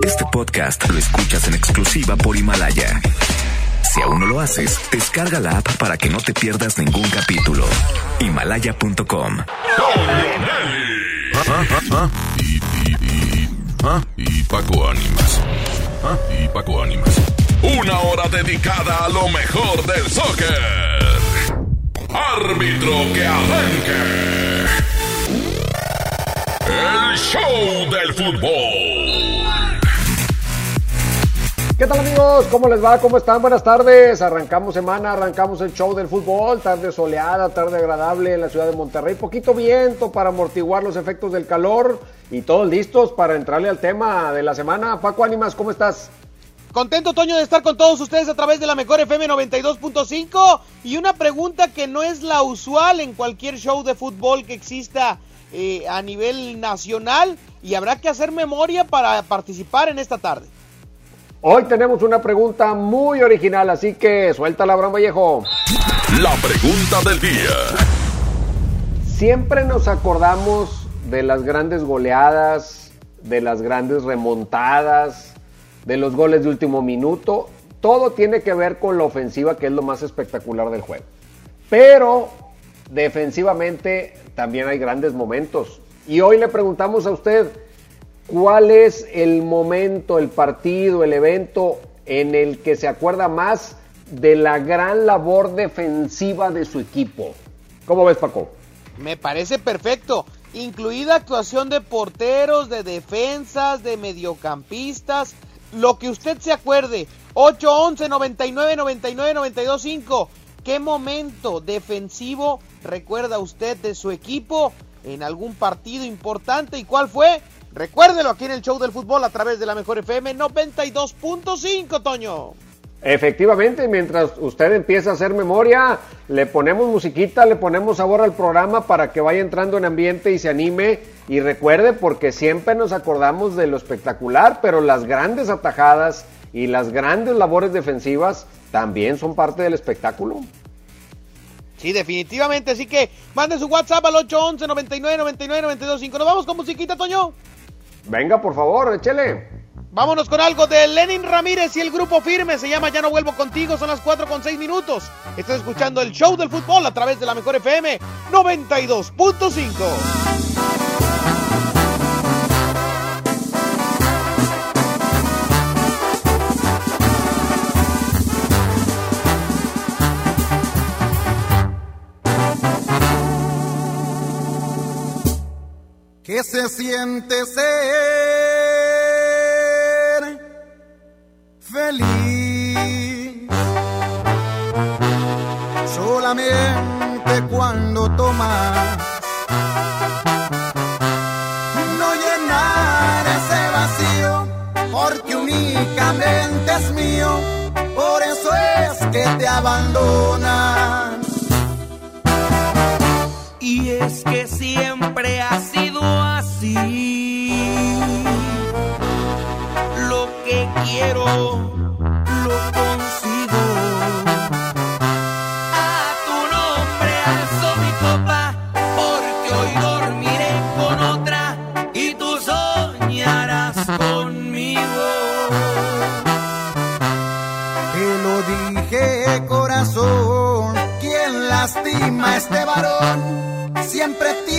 Este podcast lo escuchas en exclusiva por Himalaya. Si aún no lo haces, descarga la app para que no te pierdas ningún capítulo. Himalaya.com. Y, y, ah, y Paco Ánimas. Ah, y Paco Ánimas. Una hora dedicada a lo mejor del soccer. Árbitro que arranque. El show del fútbol. ¿Qué tal amigos? ¿Cómo les va? ¿Cómo están? Buenas tardes. Arrancamos semana, arrancamos el show del fútbol. Tarde soleada, tarde agradable en la ciudad de Monterrey. Poquito viento para amortiguar los efectos del calor. Y todos listos para entrarle al tema de la semana. Paco Ánimas, ¿cómo estás? Contento, Toño, de estar con todos ustedes a través de la mejor FM 92.5. Y una pregunta que no es la usual en cualquier show de fútbol que exista eh, a nivel nacional. Y habrá que hacer memoria para participar en esta tarde. Hoy tenemos una pregunta muy original, así que suelta la broma, Vallejo. La pregunta del día. Siempre nos acordamos de las grandes goleadas, de las grandes remontadas, de los goles de último minuto. Todo tiene que ver con la ofensiva, que es lo más espectacular del juego. Pero defensivamente también hay grandes momentos. Y hoy le preguntamos a usted, ¿cuál es el momento, el partido, el evento en el que se acuerda más de la gran labor defensiva de su equipo? ¿Cómo ves, Paco? Me parece perfecto. Incluida actuación de porteros, de defensas, de mediocampistas. Lo que usted se acuerde. 8-11, 99, 99, 92, 5. ¿Qué momento defensivo recuerda usted de su equipo en algún partido importante? ¿Y cuál fue? Recuérdelo aquí en el show del fútbol a través de la mejor FM 92.5, Toño. Efectivamente, mientras usted empieza a hacer memoria, le ponemos musiquita, le ponemos sabor al programa para que vaya entrando en ambiente y se anime. Y recuerde, porque siempre nos acordamos de lo espectacular, pero las grandes atajadas y las grandes labores defensivas también son parte del espectáculo. Sí, definitivamente. Así que mande su WhatsApp al 811 99 99 92 5. Nos vamos con musiquita, Toño. Venga, por favor, échele. Vámonos con algo de Lenin Ramírez y el grupo firme. Se llama Ya no vuelvo contigo. Son las 4 con 6 minutos. Estás escuchando el show del fútbol a través de la mejor FM 92.5. ¿Qué se siente ser feliz? Solamente cuando tomas no llenar ese vacío, porque únicamente es mío, por eso es que te abandonan. Y es que siempre ha sido Lo que quiero, lo consigo. A tu nombre alzo mi copa, porque hoy dormiré con otra y tú soñarás conmigo. Te lo dije corazón, quien lastima a este varón siempre tiene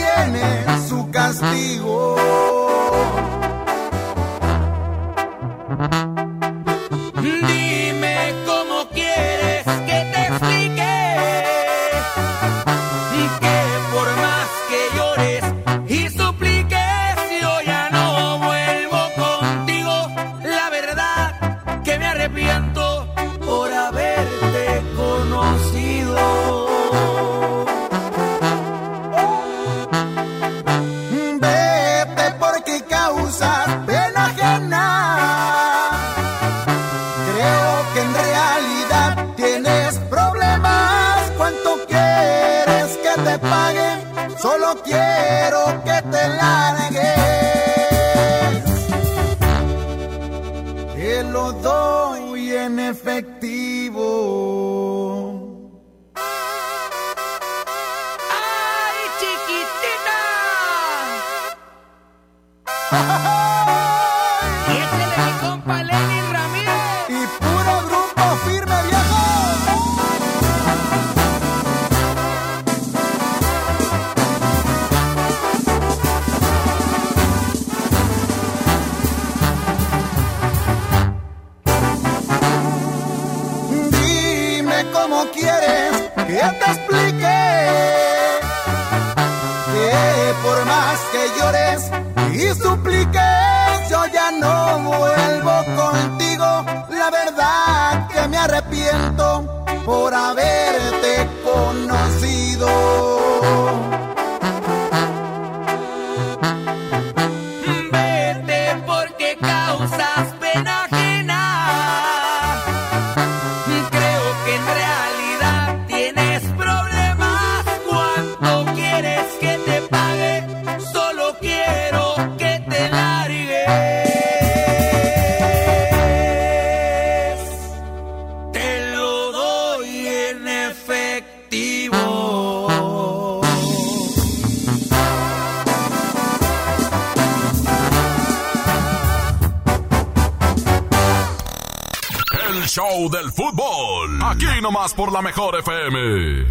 y Por la mejor FM.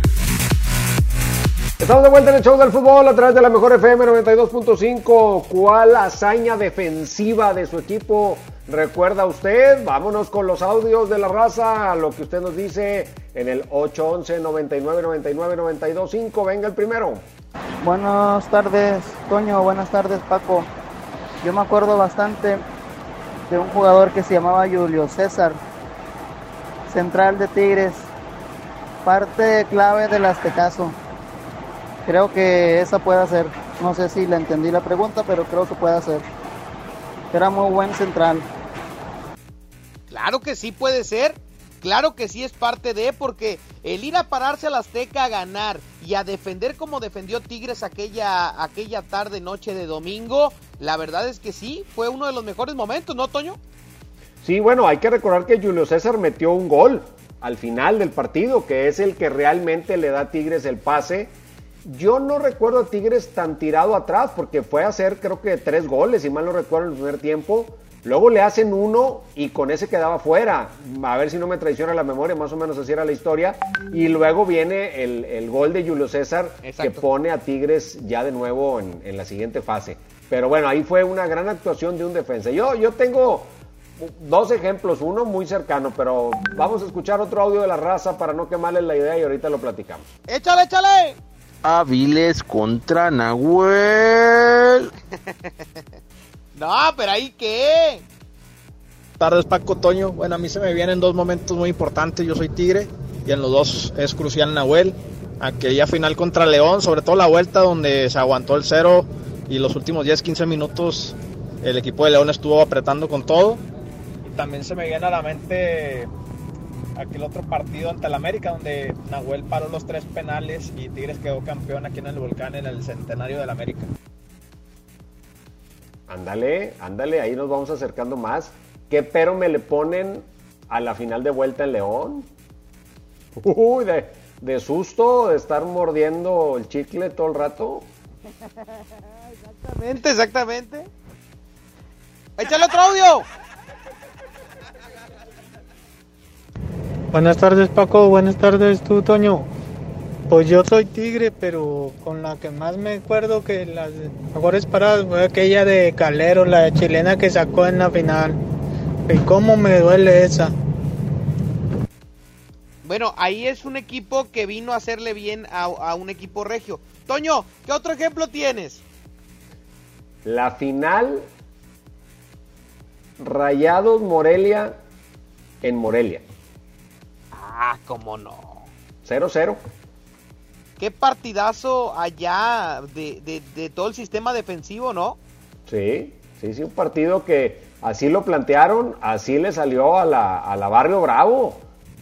Estamos de vuelta en el show del fútbol a través de la mejor FM 92.5. ¿Cuál hazaña defensiva de su equipo recuerda usted? Vámonos con los audios de la raza, lo que usted nos dice en el 811 99 99 925. Venga el primero. Buenas tardes, Toño. Buenas tardes, Paco. Yo me acuerdo bastante de un jugador que se llamaba Julio César, central de Tigres, parte clave del Aztecaso. Creo que esa puede ser. No sé si la entendí la pregunta, pero creo que puede ser. Era muy buen central. Claro que sí puede ser. Claro que sí es parte de, porque el ir a pararse al Azteca a ganar y a defender como defendió Tigres aquella, aquella tarde, noche de domingo, la verdad es que sí, fue uno de los mejores momentos, ¿no, Toño? Sí, bueno, hay que recordar que Julio César metió un gol al final del partido, que es el que realmente le da a Tigres el pase. Yo no recuerdo a Tigres tan tirado atrás, porque fue a hacer creo que tres goles, si mal no recuerdo, en el primer tiempo. Luego le hacen uno y con ese quedaba fuera. A ver si no me traiciona la memoria, más o menos así era la historia. Y luego viene el, el gol de Julio César que pone a Tigres ya de nuevo en, en la siguiente fase. Pero bueno, ahí fue una gran actuación de un defensa. Yo, yo tengo dos ejemplos, uno muy cercano, pero vamos a escuchar otro audio de la raza para no quemarles la idea y ahorita lo platicamos. ¡Échale, échale! Aviles contra Nahuel. No, pero ahí qué. tardes Paco Toño. Bueno, a mí se me vienen dos momentos muy importantes. Yo soy Tigre y en los dos es crucial Nahuel. Aquella final contra León, sobre todo la vuelta donde se aguantó el cero y los últimos 10-15 minutos el equipo de León estuvo apretando con todo. También se me viene a la mente aquel otro partido ante el América donde Nahuel paró los tres penales y Tigres quedó campeón aquí en el Volcán en el centenario del América. Ándale, ándale, ahí nos vamos acercando más. ¿Qué pero me le ponen a la final de vuelta en León? Uy, de, de susto, de estar mordiendo el chicle todo el rato. Exactamente, exactamente. ¡Échale otro audio! Buenas tardes Paco, buenas tardes tú Toño. Pues yo soy tigre, pero con la que más me acuerdo que las mejores paradas fue aquella de Calero, la chilena que sacó en la final. Y cómo me duele esa. Bueno, ahí es un equipo que vino a hacerle bien a, a un equipo regio. Toño, ¿qué otro ejemplo tienes? La final Rayados Morelia en Morelia. Ah, cómo no. 0-0. Qué partidazo allá de, de- de todo el sistema defensivo, ¿no? Sí, sí, sí, un partido que así lo plantearon, así le salió a la, a la Barrio Bravo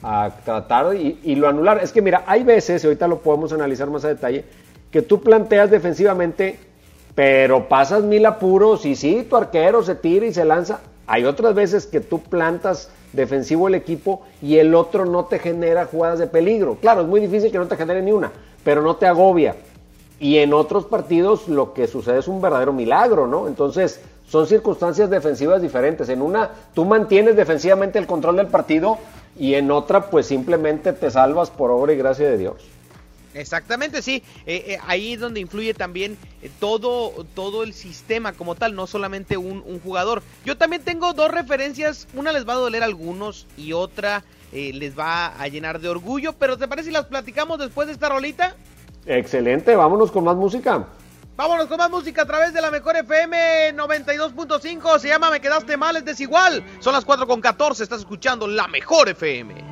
a tratar y, y lo anular. Es que mira, hay veces, y ahorita lo podemos analizar más a detalle, que tú planteas defensivamente, pero pasas mil apuros y sí, tu arquero se tira y se lanza. Hay otras veces que tú plantas defensivo el equipo y el otro no te genera jugadas de peligro. Claro, es muy difícil que no te genere ni una, pero no te agobia. Y en otros partidos lo que sucede es un verdadero milagro, ¿no? Entonces, son circunstancias defensivas diferentes. En una, tú mantienes defensivamente el control del partido y en otra, pues simplemente te salvas por obra y gracia de Dios. Exactamente, sí. Eh, eh, ahí es donde influye también eh, todo, todo el sistema como tal, no solamente un, un, jugador. Yo también tengo dos referencias, una les va a doler a algunos y otra les va a llenar de orgullo, pero ¿te parece si las platicamos después de esta rolita? Excelente, vámonos con más música. Vámonos con más música a través de la mejor FM 92.5. Se llama Me quedaste mal, es desigual. Son las 4 con 14. Estás escuchando la mejor FM.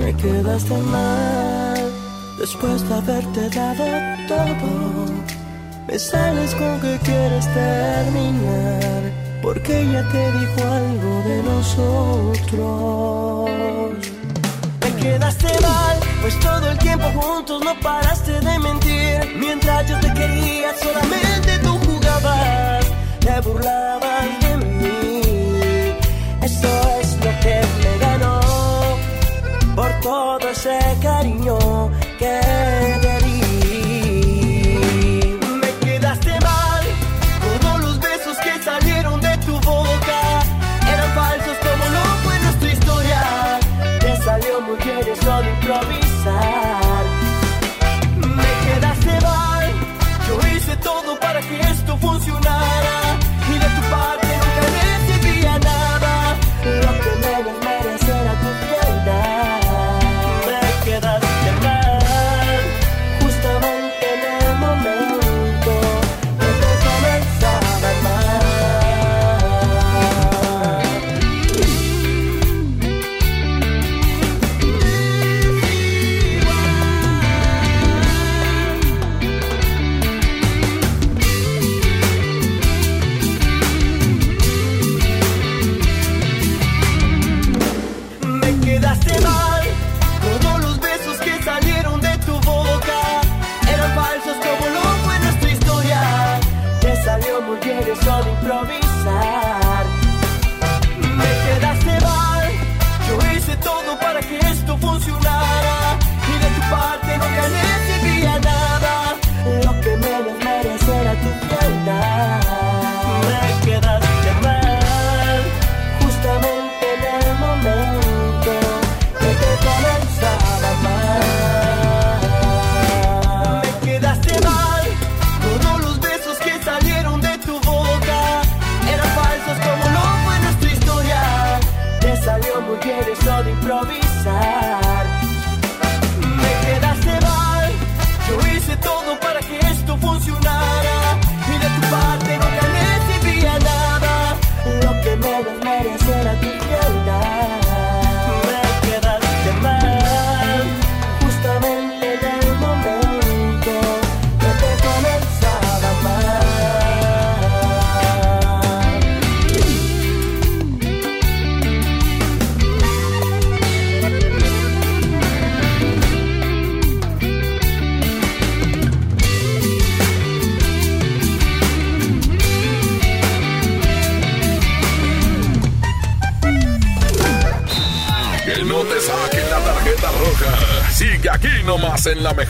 Me quedaste mal después de haberte dado todo. Me sales con que quieres terminar porque ella te dijo algo de nosotros quedaste mal, pues todo el tiempo juntos no paraste de mentir. Mientras yo te quería, solamente tú jugabas, te burlabas de mí. Eso es lo que me por todo ese cariño que te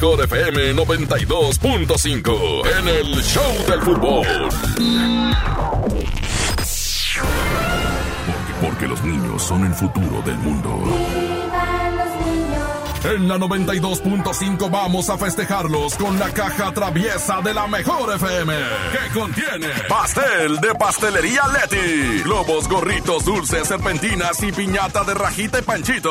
mejor FM 92.5 en el Show del Fútbol. Porque, los niños son el futuro del mundo. En la 92.5 vamos a festejarlos con la caja traviesa de la mejor FM, que contiene pastel de pastelería Leti, globos, gorritos, dulces, serpentinas y piñata de rajita y panchito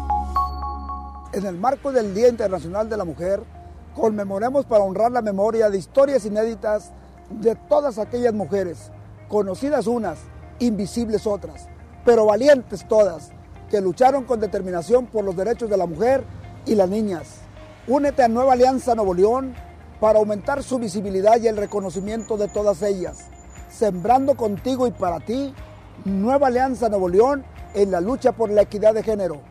En el marco del Día Internacional de la Mujer, conmemoremos para honrar la memoria de historias inéditas de todas aquellas mujeres, conocidas unas, invisibles otras, pero valientes todas, que lucharon con determinación por los derechos de la mujer y las niñas. Únete a Nueva Alianza Nuevo León para aumentar su visibilidad y el reconocimiento de todas ellas. Sembrando contigo y para ti, Nueva Alianza Nuevo León en la lucha por la equidad de género.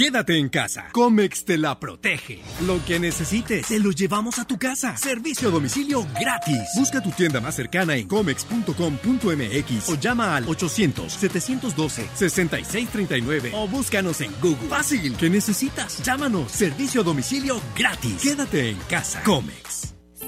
Quédate en casa. Comex te la protege. Lo que necesites, te lo llevamos a tu casa. Servicio a domicilio gratis. Busca tu tienda más cercana en comex.com.mx o llama al 800-712-6639 o búscanos en Google. Fácil, ¿qué necesitas? Llámanos. Servicio a domicilio gratis. Quédate en casa. Comex.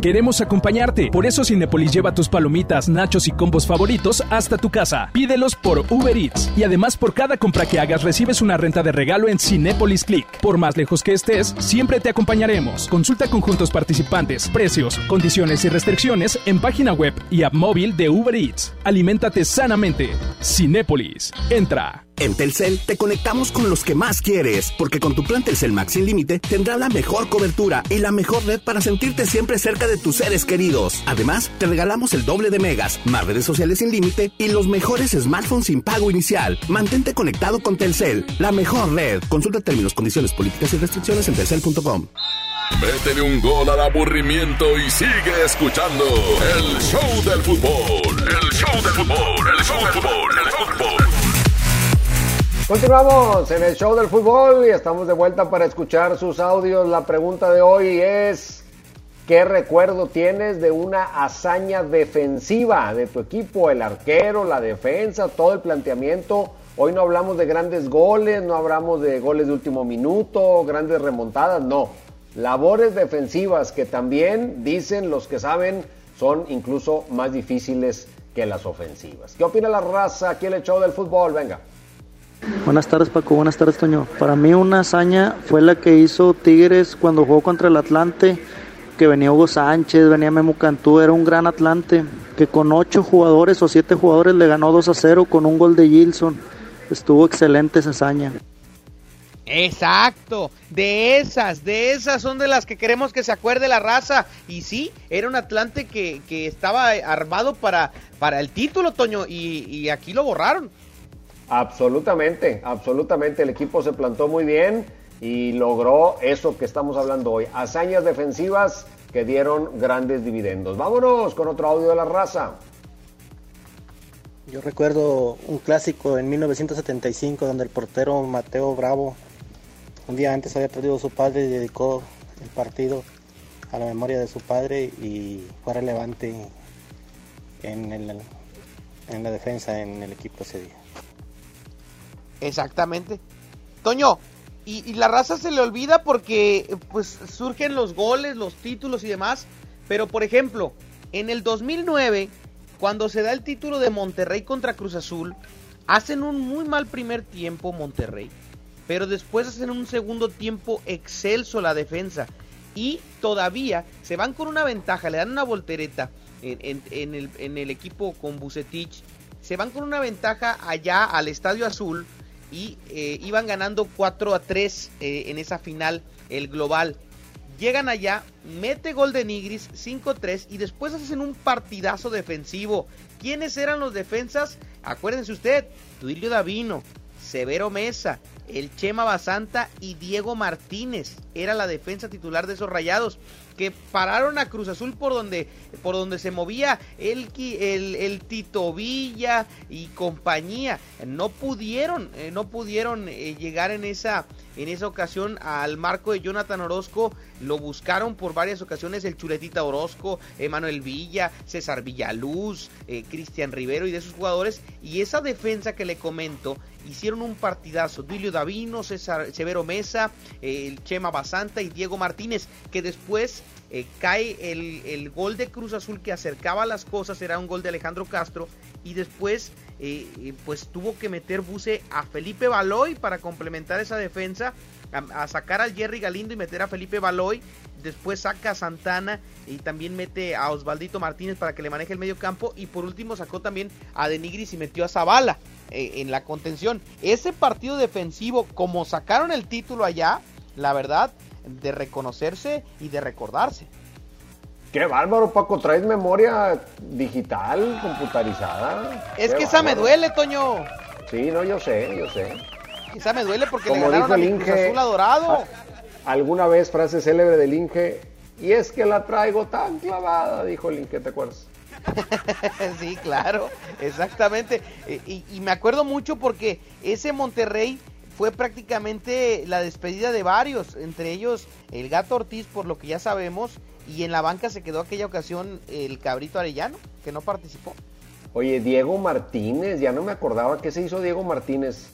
Queremos acompañarte, por eso Cinepolis lleva tus palomitas, nachos y combos favoritos hasta tu casa. Pídelos por Uber Eats y además por cada compra que hagas recibes una renta de regalo en Cinepolis Click. Por más lejos que estés, siempre te acompañaremos. Consulta conjuntos participantes, precios, condiciones y restricciones en página web y app móvil de Uber Eats. Aliméntate sanamente. Cinépolis. Entra. En Telcel te conectamos con los que más quieres, porque con tu plan Telcel Max sin límite tendrás la mejor cobertura y la mejor red para sentirte siempre cerca de tus seres queridos. Además, te regalamos el doble de megas, más redes sociales sin límite y los mejores smartphones sin pago inicial. Mantente conectado con Telcel, la mejor red. Consulta términos, condiciones, políticas y restricciones en telcel.com. Métele un gol al aburrimiento y sigue escuchando el show del fútbol. El show del fútbol, el show del fútbol, el fútbol. Continuamos en el show del fútbol y estamos de vuelta para escuchar sus audios. La pregunta de hoy es, ¿qué recuerdo tienes de una hazaña defensiva de tu equipo? El arquero, la defensa, todo el planteamiento. Hoy no hablamos de grandes goles, no hablamos de goles de último minuto, grandes remontadas, no. Labores defensivas que también, dicen los que saben, son incluso más difíciles que las ofensivas. ¿Qué opina la raza aquí en el show del fútbol? Venga. Buenas tardes Paco, buenas tardes Toño. Para mí una hazaña fue la que hizo Tigres cuando jugó contra el Atlante, que venía Hugo Sánchez, venía Memo Cantú, era un gran Atlante, que con ocho jugadores o siete jugadores le ganó 2 a 0 con un gol de Gilson. Estuvo excelente esa hazaña. Exacto, de esas, de esas son de las que queremos que se acuerde la raza. Y sí, era un Atlante que, que estaba armado para, para el título, Toño, y, y aquí lo borraron. Absolutamente, absolutamente. El equipo se plantó muy bien y logró eso que estamos hablando hoy. Hazañas defensivas que dieron grandes dividendos. Vámonos con otro audio de la raza. Yo recuerdo un clásico en 1975 donde el portero Mateo Bravo un día antes había perdido a su padre y dedicó el partido a la memoria de su padre y fue relevante en, en la defensa en el equipo ese día. Exactamente. Toño, y, la raza se le olvida porque pues surgen los goles, los títulos y demás. Pero por ejemplo, en el 2009, cuando se da el título de Monterrey contra Cruz Azul, hacen un muy mal primer tiempo Monterrey. Pero después hacen un segundo tiempo excelso la defensa. Y todavía se van con una ventaja, le dan una voltereta en, en, el, en el equipo con Bucetich. Se van con una ventaja allá al Estadio Azul y eh, iban ganando 4 a 3 eh, en esa final, el global. Llegan allá, mete gol de Nigris 5-3 y después hacen un partidazo defensivo. ¿Quiénes eran los defensas? Acuérdense usted, Tuilio Davino, Severo Mesa, el Chema Basanta y Diego Martínez. Era la defensa titular de esos rayados que pararon a Cruz Azul por donde, por donde se movía el, el, el Tito Villa y compañía. No pudieron, eh, no pudieron eh, llegar en esa, en esa ocasión al marco de Jonathan Orozco. Lo buscaron por varias ocasiones el Chuletita Orozco, Emanuel Villa, César Villaluz, eh, Cristian Rivero y de esos jugadores. Y esa defensa que le comento, hicieron un partidazo. Duilio Davino, César Severo Mesa, el Chema Basanta y Diego Martínez, que después eh, cae el, el, gol de Cruz Azul que acercaba las cosas, era un gol de Alejandro Castro, y después eh, pues tuvo que meter Buce a Felipe Baloy para complementar esa defensa, a, sacar al Jerry Galindo y meter a Felipe Baloy, después saca a Santana y también mete a Osvaldito Martínez para que le maneje el medio campo, y por último sacó también a Denigris y metió a Zavala eh, en la contención. Ese partido defensivo, como sacaron el título allá, la verdad, de reconocerse y de recordarse. Qué bárbaro, Paco. ¿Traes memoria digital, computarizada? Es Qué que esa me duele, Toño. Sí, no, yo sé, yo sé. Esa me duele porque Como le ganaron dijo el Cruz Inge, Azul adorado. a- alguna vez frase célebre del Inge, y es que la traigo tan clavada, dijo el Inge, ¿te acuerdas? sí, claro, exactamente. Eh, Y, y me acuerdo mucho porque ese Monterrey fue prácticamente la despedida de varios, entre ellos el Gato Ortiz, por lo que ya sabemos, y en la banca se quedó aquella ocasión el Cabrito Arellano, que no participó. Oye, Diego Martínez, ya no me acordaba qué se hizo Diego Martínez.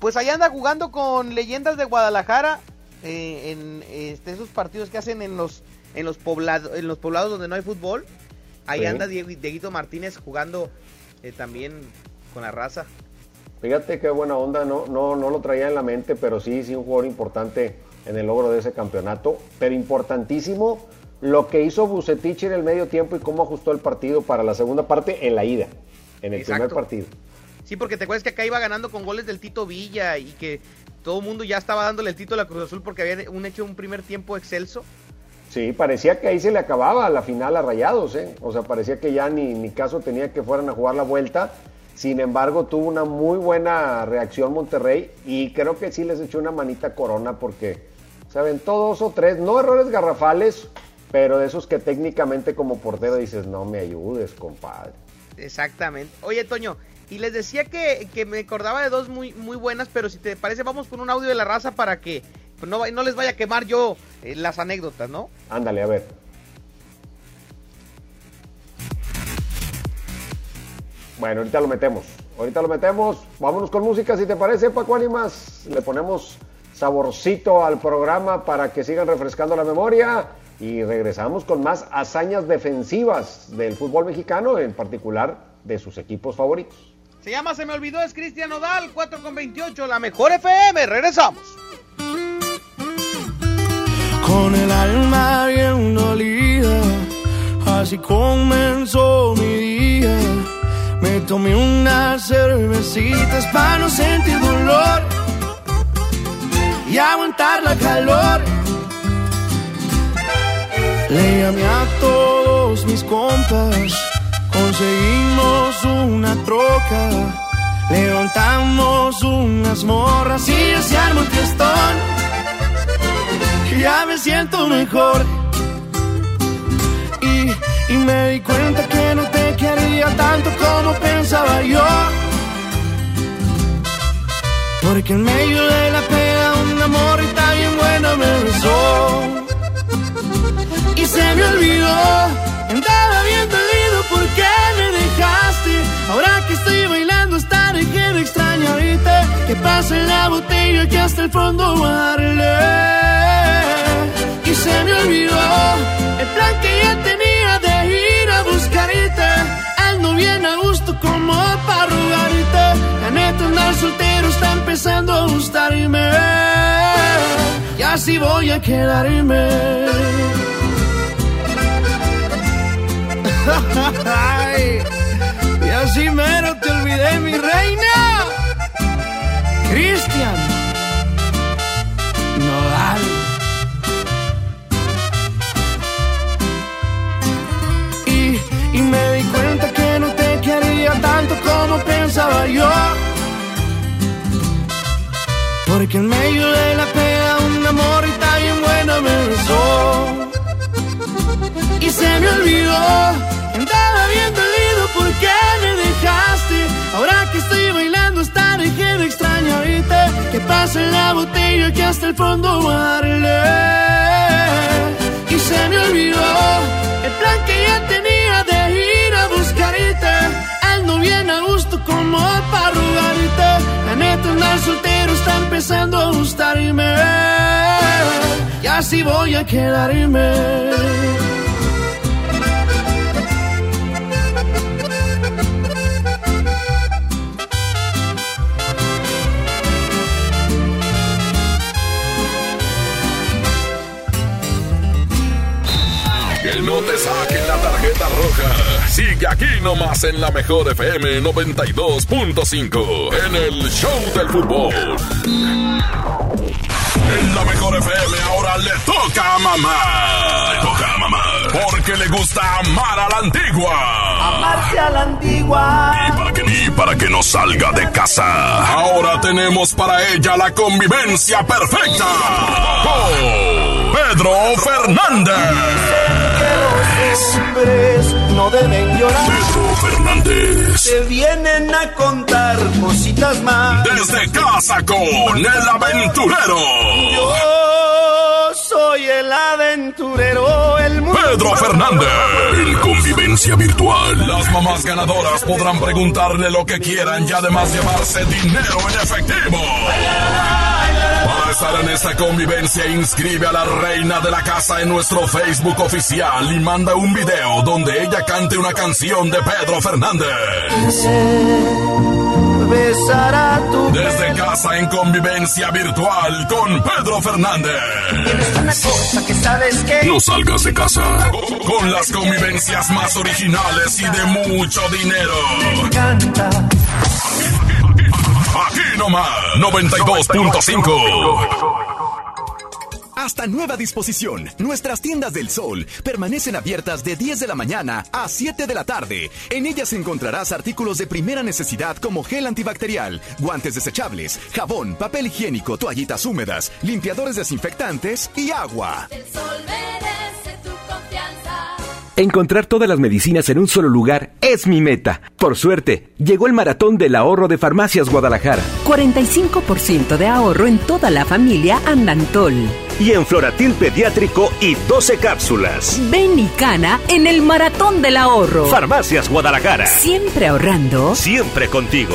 Pues allá anda jugando con leyendas de Guadalajara eh, en este, esos partidos que hacen en los en los poblados en los poblados donde no hay fútbol. Ahí Sí. anda Diego, Dieguito Martínez jugando eh, también con la raza. Fíjate qué buena onda, no, no, no lo traía en la mente, pero sí, sí, un jugador importante en el logro de ese campeonato. Pero importantísimo lo que hizo Bucetich en el medio tiempo y cómo ajustó el partido para la segunda parte en la ida, en el Exacto. primer partido. Sí, porque te acuerdas que acá iba ganando con goles del Tito Villa y que todo el mundo ya estaba dándole el título a la Cruz Azul porque había un hecho un primer tiempo excelso. Sí, parecía que ahí se le acababa la final a Rayados, ¿eh? O sea, parecía que ya ni, ni caso tenía que fueran a jugar la vuelta. Sin embargo, tuvo una muy buena reacción Monterrey y creo que sí les echó una manita Corona porque se aventó dos o tres, no errores garrafales, pero de esos que técnicamente como portero dices, no me ayudes, compadre. Exactamente. Oye, Toño, y les decía que, que me acordaba de dos muy, muy buenas, pero si te parece, vamos con un audio de la raza para que no, no les vaya a quemar yo eh, las anécdotas, ¿no? Ándale, a ver. Bueno, ahorita lo metemos. Ahorita lo metemos. Vámonos con música, si te parece, Paco Ánimas. Le ponemos saborcito al programa para que sigan refrescando la memoria. Y regresamos con más hazañas defensivas del fútbol mexicano, en particular de sus equipos favoritos. Se llama Se me olvidó, es Cristian Nodal, 4 con 28, la mejor FM. Regresamos. Con el alma bien dolida, así comenzó mi día. Tomé unas cervecitas para no sentir dolor y aguantar la calor. Le llamé a todos mis compas, conseguimos una troca Levantamos unas morras y ya se arma un fiestón. Ya me siento mejor. Y, y me di cuenta que no te quería tanto como pensaba yo. Porque en medio de la pena un amor y tan bien buena me besó. Y se me olvidó, andaba bien dolido porque me dejaste. Ahora que estoy bailando hasta dejé de extrañarte. Que pasa en la botella que hasta el fondo darle. Y se me olvidó el plan que ya tenía a buscarte. Ando bien a gusto como para rogarte. La neta andar soltero está empezando a gustarme. Y así voy a quedarme. Y así mero te olvidé, mi reina. Cristian Porque en medio de la pena un amor y tan bien buena me besó. Y se me olvidó, andaba bien dolido porque me dejaste. Ahora que estoy bailando hasta dejé de extrañarte. Que pasa en la botella que hasta el fondo darle. Y se me olvidó bien a gusto como para rogarte. La neta andar soltero está empezando a gustarme. Y así voy a quedarme. Que no te saquen tarjeta roja. Sigue aquí nomás en la mejor FM 92.5 en el Show del Fútbol. En la mejor FM ahora le toca a mamá. Le toca a mamá. Porque le gusta amar a la antigua. Amarse a la antigua. Y para que, y para que no salga de casa. Ahora tenemos para ella la convivencia perfecta. Con Pedro Fernández. Hombres no deben llorar. Pedro Fernández. Te vienen a contar cositas más. Desde casa con el aventurero. Yo soy el aventurero, el mundo. Pedro Fernández. En convivencia virtual. Las mamás ganadoras podrán preguntarle lo que quieran y además llevarse dinero en efectivo. Estar en esta convivencia, inscribe a la reina de la casa en nuestro Facebook oficial y manda un video donde ella cante una canción de Pedro Fernández. Desde casa en convivencia virtual con Pedro Fernández. No salgas de casa. Con las convivencias más originales y de mucho dinero. Encanta. Aquí nomás, 92.5. Hasta nueva disposición, nuestras tiendas del sol permanecen abiertas de 10 de la mañana a 7 de la tarde. En ellas encontrarás artículos de primera necesidad como gel antibacterial, guantes desechables, jabón, papel higiénico, toallitas húmedas, limpiadores desinfectantes y agua. El sol merece. Encontrar todas las medicinas en un solo lugar es mi meta. Por suerte, llegó el maratón del ahorro de Farmacias Guadalajara. 45% de ahorro en toda la familia Andantol. Y en Floratil Pediátrico y 12 cápsulas. Ven y cana en el maratón del ahorro. Farmacias Guadalajara. Siempre ahorrando. Siempre contigo.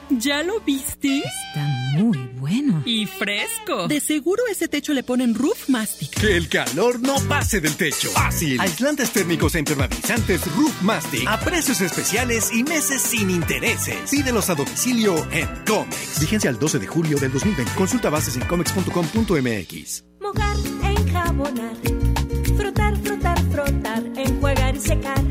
¿Ya lo viste? Está muy bueno. Y fresco. De seguro ese techo le ponen Roof Mastic. Que el calor no pase del techo. Fácil. Aislantes térmicos e impermeabilizantes Roof Mastic. A precios especiales y meses sin intereses. Pídelos a domicilio en Comex. Vigencia al 12 de julio del 2020. Consulta bases en comex.com.mx. Mojar, enjabonar, frotar, frotar, frotar, enjuagar y secar.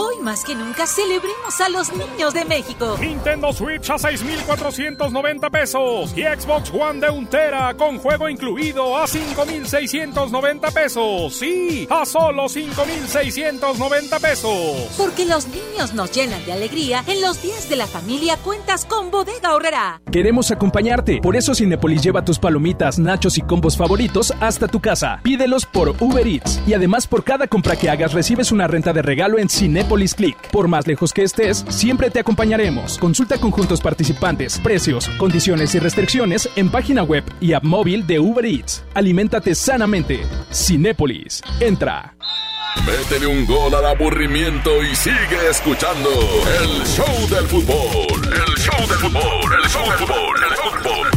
Más que nunca celebremos a los niños de México. Nintendo Switch a 6,490 pesos y Xbox One de un tera con juego incluido a 5,690 pesos. Sí, a solo 5,690 pesos. Porque los niños nos llenan de alegría. En los días de la familia cuentas con Bodega Horrera. Queremos acompañarte. Por eso Cinepolis lleva tus palomitas, nachos y combos favoritos hasta tu casa. Pídelos por Uber Eats. Y además por cada compra que hagas recibes una renta de regalo en Cinépolis Click. Por más lejos que estés, siempre te acompañaremos. Consulta conjuntos participantes, precios, condiciones y restricciones en página web y app móvil de Uber Eats. Aliméntate sanamente. Cinépolis. Entra. Métele un gol al aburrimiento y sigue escuchando el show del fútbol. El show del fútbol. El show del fútbol. El show del fútbol.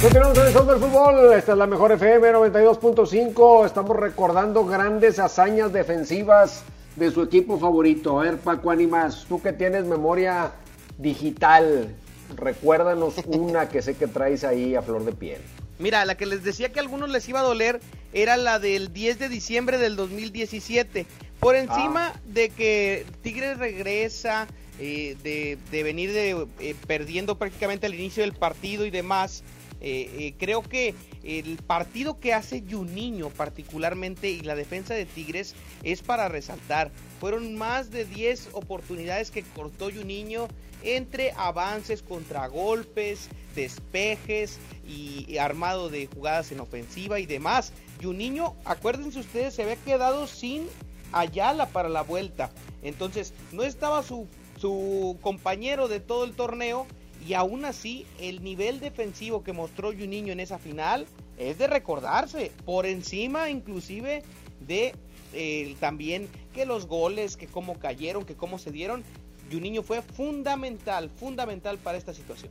Continuamos en el show del fútbol. Esta es la mejor FM 92.5. Estamos recordando grandes hazañas defensivas de su equipo favorito. A ver, Paco Animas, tú que tienes memoria digital, recuérdanos una que sé que traes ahí a flor de piel. Mira, la que les decía que a algunos les iba a doler era la del 10 de diciembre del 2017. Por encima de que Tigres regresa, eh, de, de venir de, eh, perdiendo prácticamente al inicio del partido y demás, eh, eh, creo que el partido que hace Juninho particularmente y la defensa de Tigres es para resaltar. Fueron más de 10 oportunidades que cortó Juninho entre avances, contragolpes, despejes y, armado de jugadas en ofensiva y demás. Juninho, acuérdense ustedes, se había quedado sin Ayala para la vuelta. Entonces, no estaba su, su compañero de todo el torneo y aún así, el nivel defensivo que mostró Juninho en esa final es de recordarse. Por encima, inclusive, de eh, también que los goles, que cómo cayeron, que cómo se dieron. Juninho fue fundamental, fundamental para esta situación.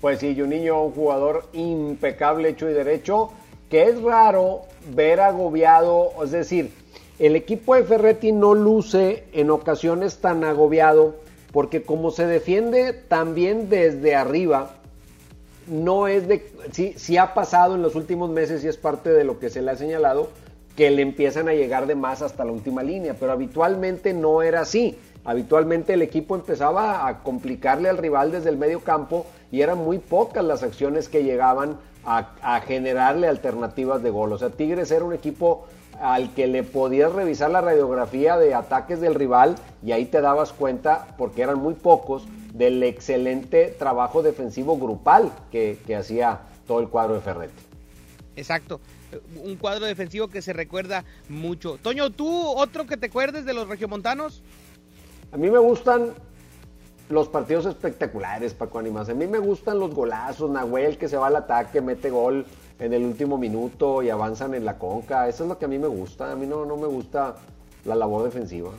Pues sí, Juninho, un jugador impecable, hecho y derecho, que es raro ver agobiado, es decir, el equipo de Ferretti no luce en ocasiones tan agobiado porque como se defiende también desde arriba, no es de, sí, sí ha pasado en los últimos meses y es parte de lo que se le ha señalado, que le empiezan a llegar de más hasta la última línea, pero habitualmente no era así. Habitualmente el equipo empezaba a complicarle al rival desde el medio campo y eran muy pocas las acciones que llegaban a, a generarle alternativas de gol. O sea, Tigres era un equipo al que le podías revisar la radiografía de ataques del rival y ahí te dabas cuenta, porque eran muy pocos, del excelente trabajo defensivo grupal que, que hacía todo el cuadro de Ferretti. Exacto, un cuadro defensivo que se recuerda mucho. Toño, ¿tú otro que te acuerdes de los regiomontanos? A mí me gustan los partidos espectaculares, Paco Animas. A mí me gustan los golazos, Nahuel que se va al ataque, mete gol en el último minuto y avanzan en la conca. Eso es lo que a mí me gusta. A mí no, no me gusta la labor defensiva.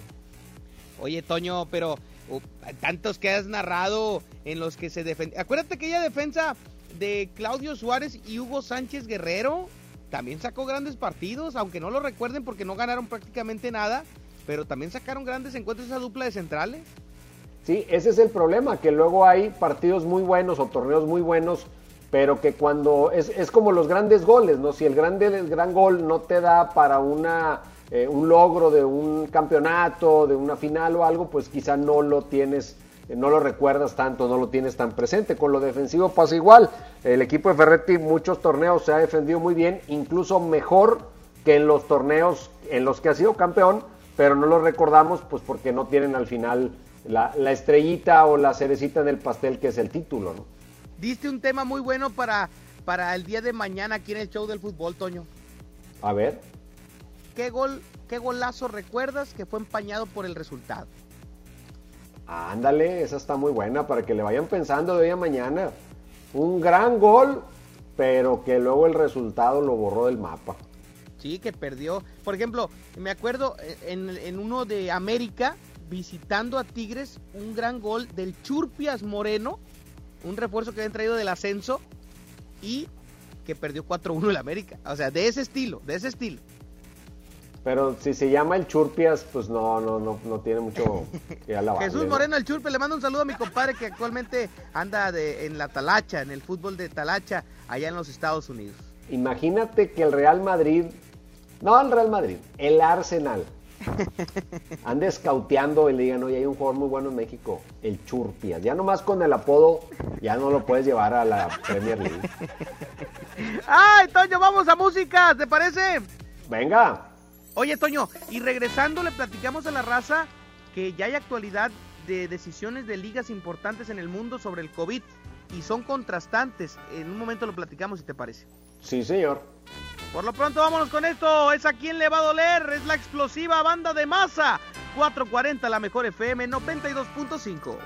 Oye, Toño, pero uh, tantos que has narrado en los que se defiende. Acuérdate aquella defensa de Claudio Suárez y Hugo Sánchez Guerrero. También sacó grandes partidos, aunque no lo recuerden porque no ganaron prácticamente nada. Pero también sacaron grandes encuentros esa dupla de centrales. Sí, ese es el problema, que luego hay partidos muy buenos o torneos muy buenos, pero que cuando es, es como los grandes goles, ¿no? Si el, grande, el gran gol no te da para una, eh, un logro de un campeonato, de una final o algo, pues quizá no lo tienes, eh, no lo recuerdas tanto, no lo tienes tan presente. Con lo defensivo pasa igual. El equipo de Ferretti muchos torneos se ha defendido muy bien, incluso mejor que en los torneos en los que ha sido campeón, pero no lo recordamos pues porque no tienen al final la, la, estrellita o la cerecita en el pastel que es el título, ¿no? Diste un tema muy bueno para, para el día de mañana aquí en el show del fútbol, Toño. A ver. ¿Qué gol, qué golazo recuerdas que fue empañado por el resultado? Ándale, esa está muy buena para que le vayan pensando de hoy a mañana. Un gran gol, pero que luego el resultado lo borró del mapa. Sí, que perdió. Por ejemplo, me acuerdo en, en uno de América, visitando a Tigres, un gran gol del Churpias Moreno, un refuerzo que habían traído del ascenso y que perdió 4-1 el América. O sea, de ese estilo, de ese estilo. Pero si se llama el Churpias, pues no, no, no, no tiene mucho que alabarle. Jesús Moreno, el Churpe, le mando un saludo a mi compadre que actualmente anda de, en la Talacha, en el fútbol de Talacha, allá en los Estados Unidos. Imagínate que el Real Madrid, no el Real Madrid, el Arsenal, ande escauteando y le digan, oye, hay un jugador muy bueno en México, el Churpias. Ya nomás con el apodo, ya no lo puedes llevar a la Premier League. ¡Ay, Toño, vamos a música! ¿Te parece? Venga. Oye, Toño, y regresando le platicamos a la raza que ya hay actualidad de decisiones de ligas importantes en el mundo sobre el COVID y son contrastantes. En un momento lo platicamos, si te parece. Sí, señor. Por lo pronto vámonos con esto. Es a quien le va a doler. Es la explosiva banda de masa. 440 la mejor FM 92.5.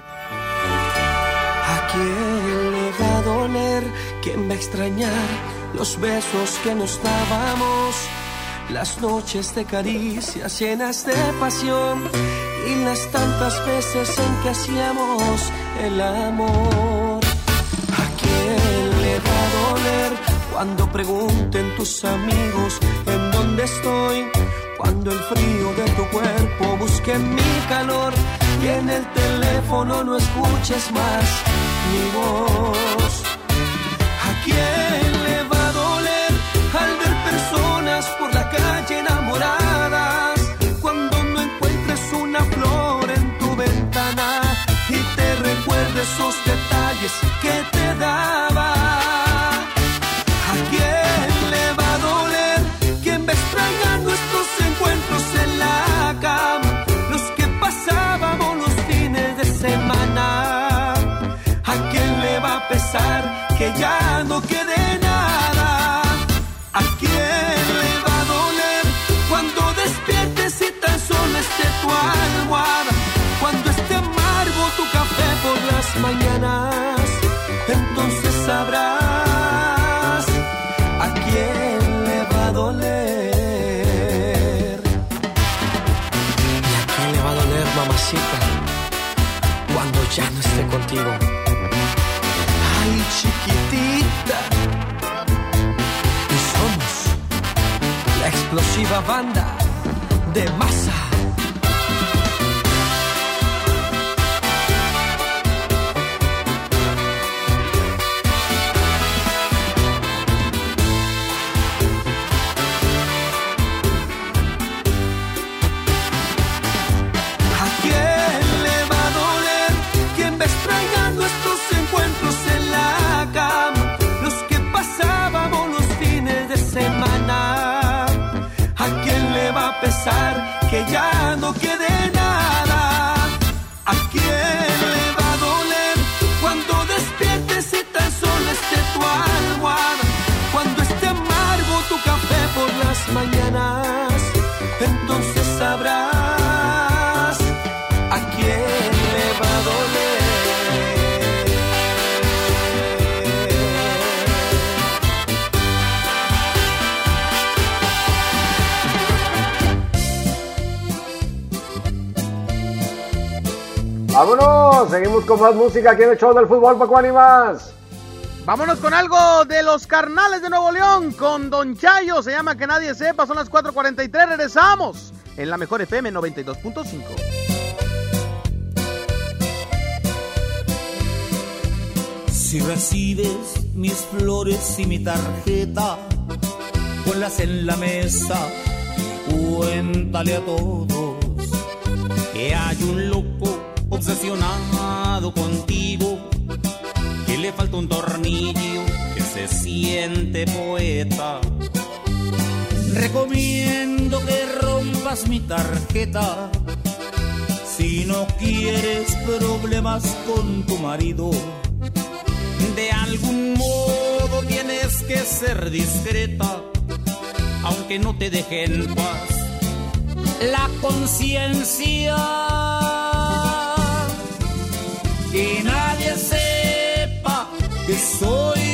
¿A quién le va a doler? ¿Quién va a extrañar los besos que nos dábamos? Las noches de caricias llenas de pasión y las tantas veces en que hacíamos el amor. Cuando pregunten tus amigos en dónde estoy? Cuando el frío de tu cuerpo busque mi calor y en el teléfono no escuches más mi voz. ¿A quién le va a doler al ver personas por la calle enamoradas? Cuando no encuentres una flor en tu ventana y te recuerde esos con más música aquí en el show del fútbol, Paco Animas. Vámonos con algo de los carnales de Nuevo León con Don Chayo. Se llama Que Nadie Sepa. Son las 4:43. Regresamos en la mejor FM 92.5. Si recibes mis flores y mi tarjeta, ponlas en la mesa, cuéntale a todos que hay un loco obsesionado contigo, que le falta un tornillo, que se siente poeta. Recomiendo que rompas mi tarjeta si no quieres problemas con tu marido. De algún modo tienes que ser discreta, aunque no te dejen en paz la conciencia. Que nadie sepa que soy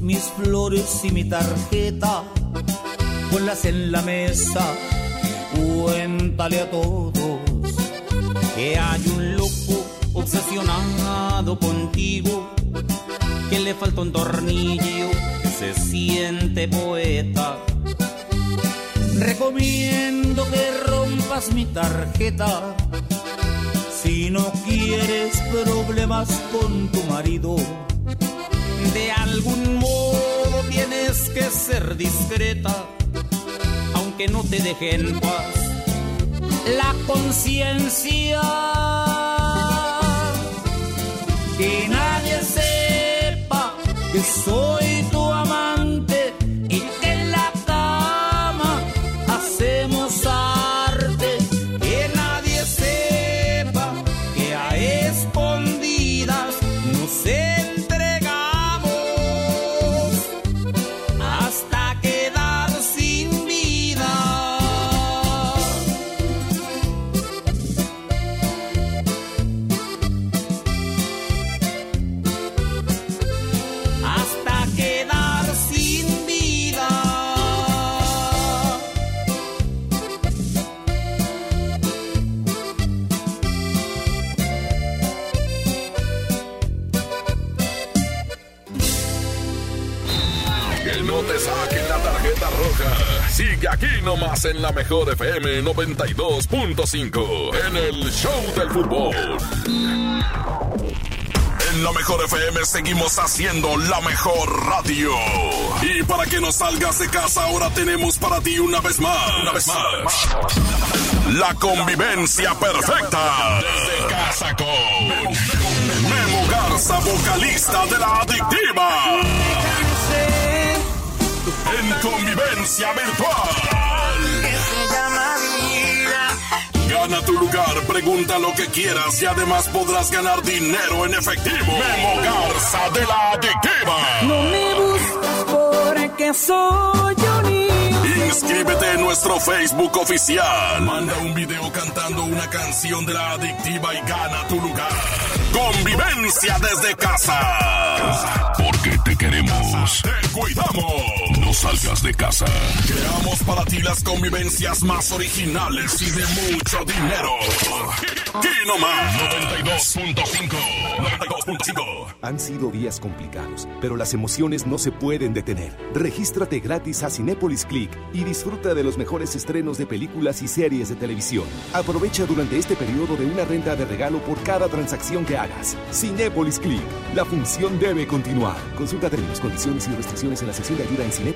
mis flores y mi tarjeta, ponlas en la mesa, cuéntale a todos que hay un loco obsesionado contigo, que le falta un tornillo, se siente poeta. Recomiendo que rompas mi tarjeta si no quieres problemas con tu marido. De algún modo tienes que ser discreta, aunque no te deje en paz la conciencia. Que nadie sepa que soy nomás en la mejor FM 92.5 en el Show del Fútbol. En la mejor FM seguimos haciendo la mejor radio. Y para que no salgas de casa ahora tenemos para ti una vez más. Una vez más. La convivencia perfecta. Desde casa con Memo Garza, vocalista de la adictiva. En convivencia virtual. Gana tu lugar, pregunta lo que quieras y además podrás ganar dinero en efectivo. Memo Garza de la adictiva. No me buscas porque soy un niño. Inscríbete en nuestro Facebook oficial. Manda un video cantando una canción de la adictiva y gana tu lugar. Convivencia desde casa. Porque te queremos. Te cuidamos. Salgas de casa. Creamos para ti las convivencias más originales y de mucho dinero. Kino más 92.5. 92.5. Han sido días complicados, pero las emociones no se pueden detener. Regístrate gratis a Cinépolis Click y disfruta de los mejores estrenos de películas y series de televisión. Aprovecha durante este periodo de una renta de regalo por cada transacción que hagas. Cinépolis Click. La función debe continuar. Consulta términos, condiciones y restricciones en la sección de ayuda en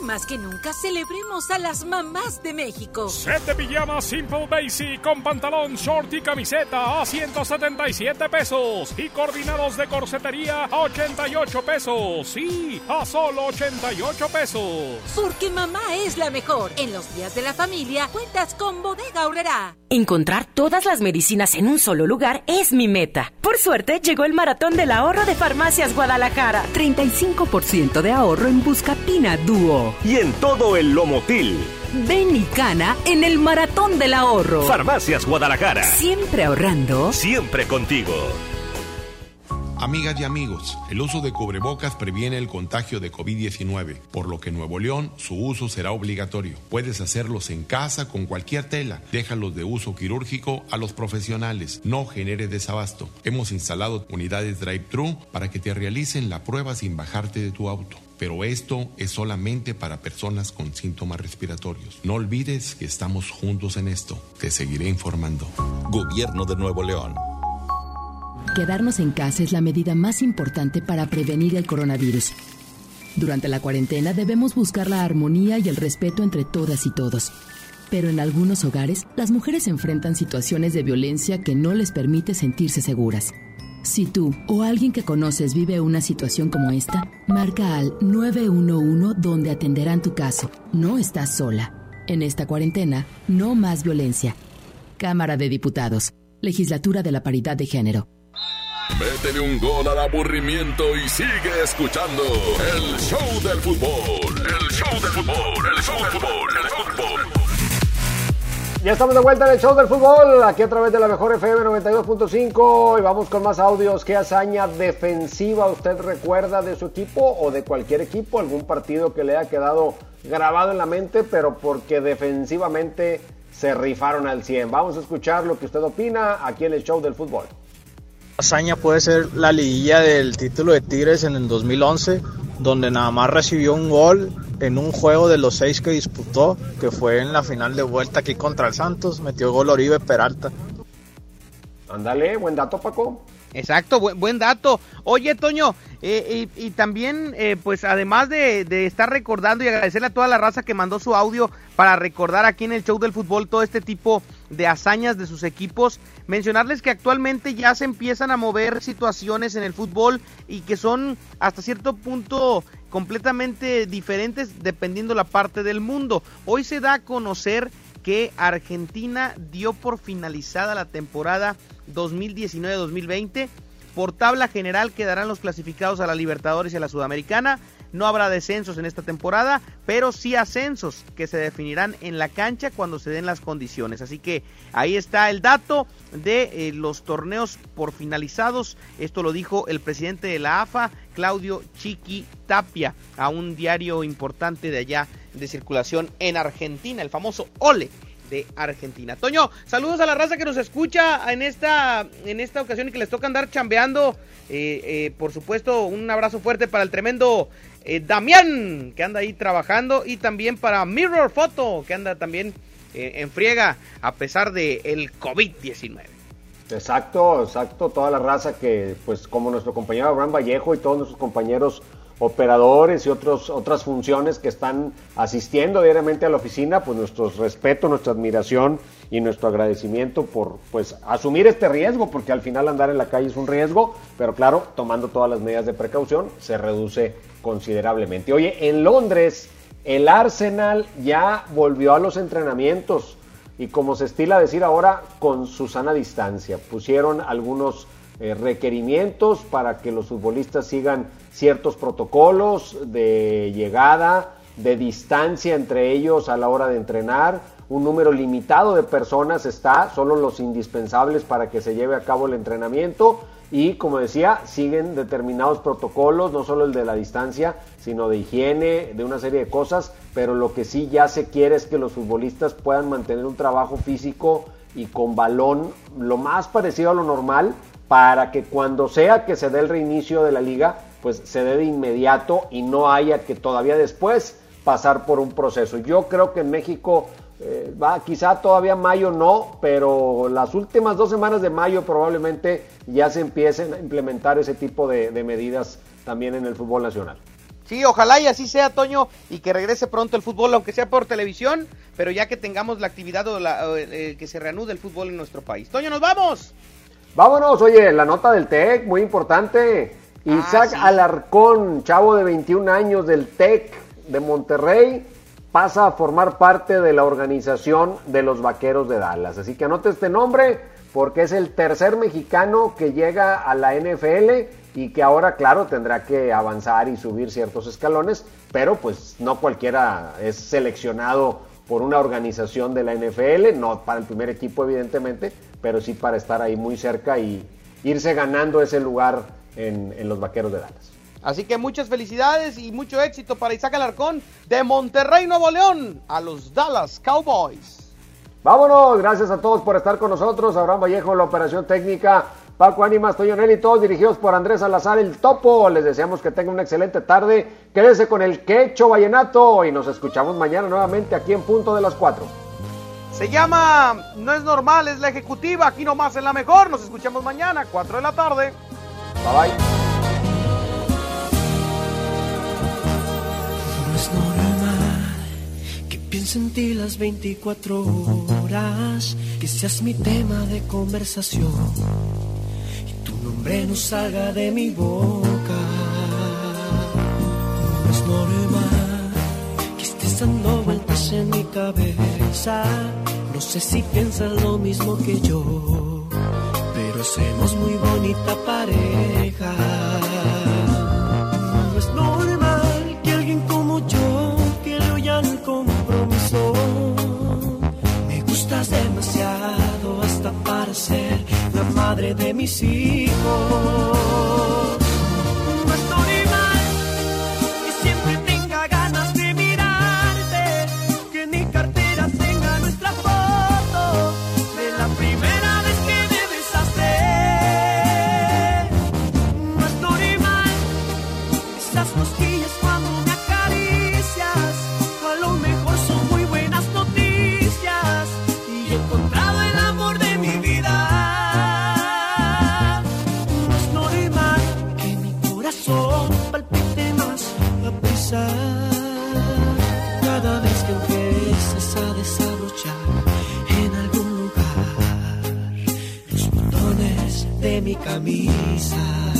Hoy más que nunca celebremos a las mamás de México. Set de pijamas Simple Basic con pantalón, short y camiseta a 177 pesos. Y coordinados de corsetería a 88 pesos. Sí, a solo 88 pesos. Porque mamá es la mejor. En los días de la familia cuentas con Bodega Aurrera. Encontrar todas las medicinas en un solo lugar es mi meta. Por suerte, llegó el maratón del ahorro de Farmacias Guadalajara. 35% de ahorro en Buscapina Dúo. Y en todo el Lomotil. Ven y cana en el maratón del ahorro. Farmacias Guadalajara. Siempre ahorrando. Siempre contigo. Amigas y amigos, el uso de cubrebocas previene el contagio de COVID-19, por lo que en Nuevo León su uso será obligatorio. Puedes hacerlos en casa con cualquier tela. Déjalos de uso quirúrgico a los profesionales. No genere desabasto. Hemos instalado unidades drive-thru para que te realicen la prueba sin bajarte de tu auto. Pero esto es solamente para personas con síntomas respiratorios. No olvides que estamos juntos en esto. Te seguiré informando. Gobierno de Nuevo León. Quedarnos en casa es la medida más importante para prevenir el coronavirus. Durante la cuarentena debemos buscar la armonía y el respeto entre todas y todos. Pero en algunos hogares, las mujeres enfrentan situaciones de violencia que no les permite sentirse seguras. Si tú o alguien que conoces vive una situación como esta, marca al 911 donde atenderán tu caso. No estás sola. En esta cuarentena, no más violencia. Cámara de Diputados. Legislatura de la Paridad de Género. Métele un gol al aburrimiento y sigue escuchando el show del fútbol. El show del fútbol, el show del fútbol, el fútbol. Ya estamos de vuelta en el show del fútbol, aquí a través de la mejor FM 92.5 y vamos con más audios. ¿Qué hazaña defensiva usted recuerda de su equipo o de cualquier equipo? ¿Algún partido que le haya quedado grabado en la mente, pero porque defensivamente se rifaron al 100? Vamos a escuchar lo que usted opina aquí en el show del fútbol. Hazaña puede ser la liguilla del título de Tigres en el 2011, donde nada más recibió un gol en un juego de los seis que disputó, que fue en la final de vuelta aquí contra el Santos, metió gol Oribe Peralta. Ándale, buen dato Paco. Exacto, buen, buen dato. Oye, Toño, eh, y, y, también, eh, pues además de, de, estar recordando y agradecerle a toda la raza que mandó su audio para recordar aquí en el show del fútbol todo este tipo de hazañas de sus equipos, mencionarles que actualmente ya se empiezan a mover situaciones en el fútbol y que son hasta cierto punto completamente diferentes dependiendo la parte del mundo. Hoy se da a conocer que Argentina dio por finalizada la temporada 2019-2020. Por tabla general quedarán los clasificados a la Libertadores y a la Sudamericana. No habrá descensos en esta temporada, pero sí ascensos que se definirán en la cancha cuando se den las condiciones. Así que ahí está el dato de eh, los torneos por finalizados. Esto lo dijo el presidente de la AFA, Claudio Chiqui Tapia, a un diario importante de allá de circulación en Argentina, el famoso Ole de Argentina. Toño, saludos a la raza que nos escucha en esta, en esta ocasión y que les toca andar chambeando. Eh, eh, por supuesto, un abrazo fuerte para el tremendo eh, Damián, que anda ahí trabajando, y también para Mirror Photo, que anda también en friega a pesar del el COVID-19. Exacto, exacto, toda la raza que, pues como nuestro compañero Abraham Vallejo y todos nuestros compañeros operadores y otros, otras funciones que están asistiendo diariamente a la oficina, pues nuestro respeto, nuestra admiración y nuestro agradecimiento por pues asumir este riesgo, porque al final andar en la calle es un riesgo, pero claro, tomando todas las medidas de precaución, se reduce considerablemente. Oye, en Londres el Arsenal ya volvió a los entrenamientos y como se estila decir ahora, con su sana distancia. Pusieron algunos eh, requerimientos para que los futbolistas sigan ciertos protocolos de llegada, de distancia entre ellos a la hora de entrenar. Un número limitado de personas está, solo los indispensables para que se lleve a cabo el entrenamiento. Y como decía, siguen determinados protocolos, no solo el de la distancia, sino de higiene, de una serie de cosas. Pero lo que sí ya se quiere es que los futbolistas puedan mantener un trabajo físico y con balón lo más parecido a lo normal para que cuando sea que se dé el reinicio de la liga, pues se dé de inmediato y no haya que todavía después pasar por un proceso. Yo creo que en México eh, va, quizá todavía mayo no, pero las últimas dos semanas de mayo probablemente ya se empiecen a implementar ese tipo de, medidas también en el fútbol nacional. Sí, ojalá y así sea, Toño, y que regrese pronto el fútbol, aunque sea por televisión, pero ya que tengamos la actividad o eh, que se reanude el fútbol en nuestro país. Toño, nos vamos. Vámonos, oye, la nota del TEC, muy importante. Ah, Isaac Alarcón, chavo de 21 años del TEC de Monterrey, pasa a formar parte de la organización de los Vaqueros de Dallas. Así que anote este nombre porque es el tercer mexicano que llega a la NFL y que ahora, claro, tendrá que avanzar y subir ciertos escalones, pero pues no cualquiera es seleccionado por una organización de la NFL, no para el primer equipo evidentemente, pero sí para estar ahí muy cerca y irse ganando ese lugar en, los Vaqueros de Dallas. Así que muchas felicidades y mucho éxito para Isaac Alarcón de Monterrey, Nuevo León, a los Dallas Cowboys. Vámonos, gracias a todos por estar con nosotros. Abraham Vallejo, la operación técnica. Paco Ánimas, Toño Nelly, todos dirigidos por Andrés Salazar, el Topo. Les deseamos que tengan una excelente tarde. Quédese con el Quecho Vallenato y nos escuchamos mañana nuevamente aquí en punto de las 4. Se llama No es normal, es la ejecutiva. Aquí nomás en la mejor. Nos escuchamos mañana, 4 de la tarde. Bye bye. No es normal que piense en ti las 24 horas, que seas mi tema de conversación nombre no salga de mi boca. No es normal que estés dando vueltas en mi cabeza. No sé si piensas lo mismo que yo, pero hacemos muy bonita pareja. No es normal que alguien como yo quiera ya el compromiso. Me gustas demasiado hasta para ser madre de mis hijos. Mi camisa.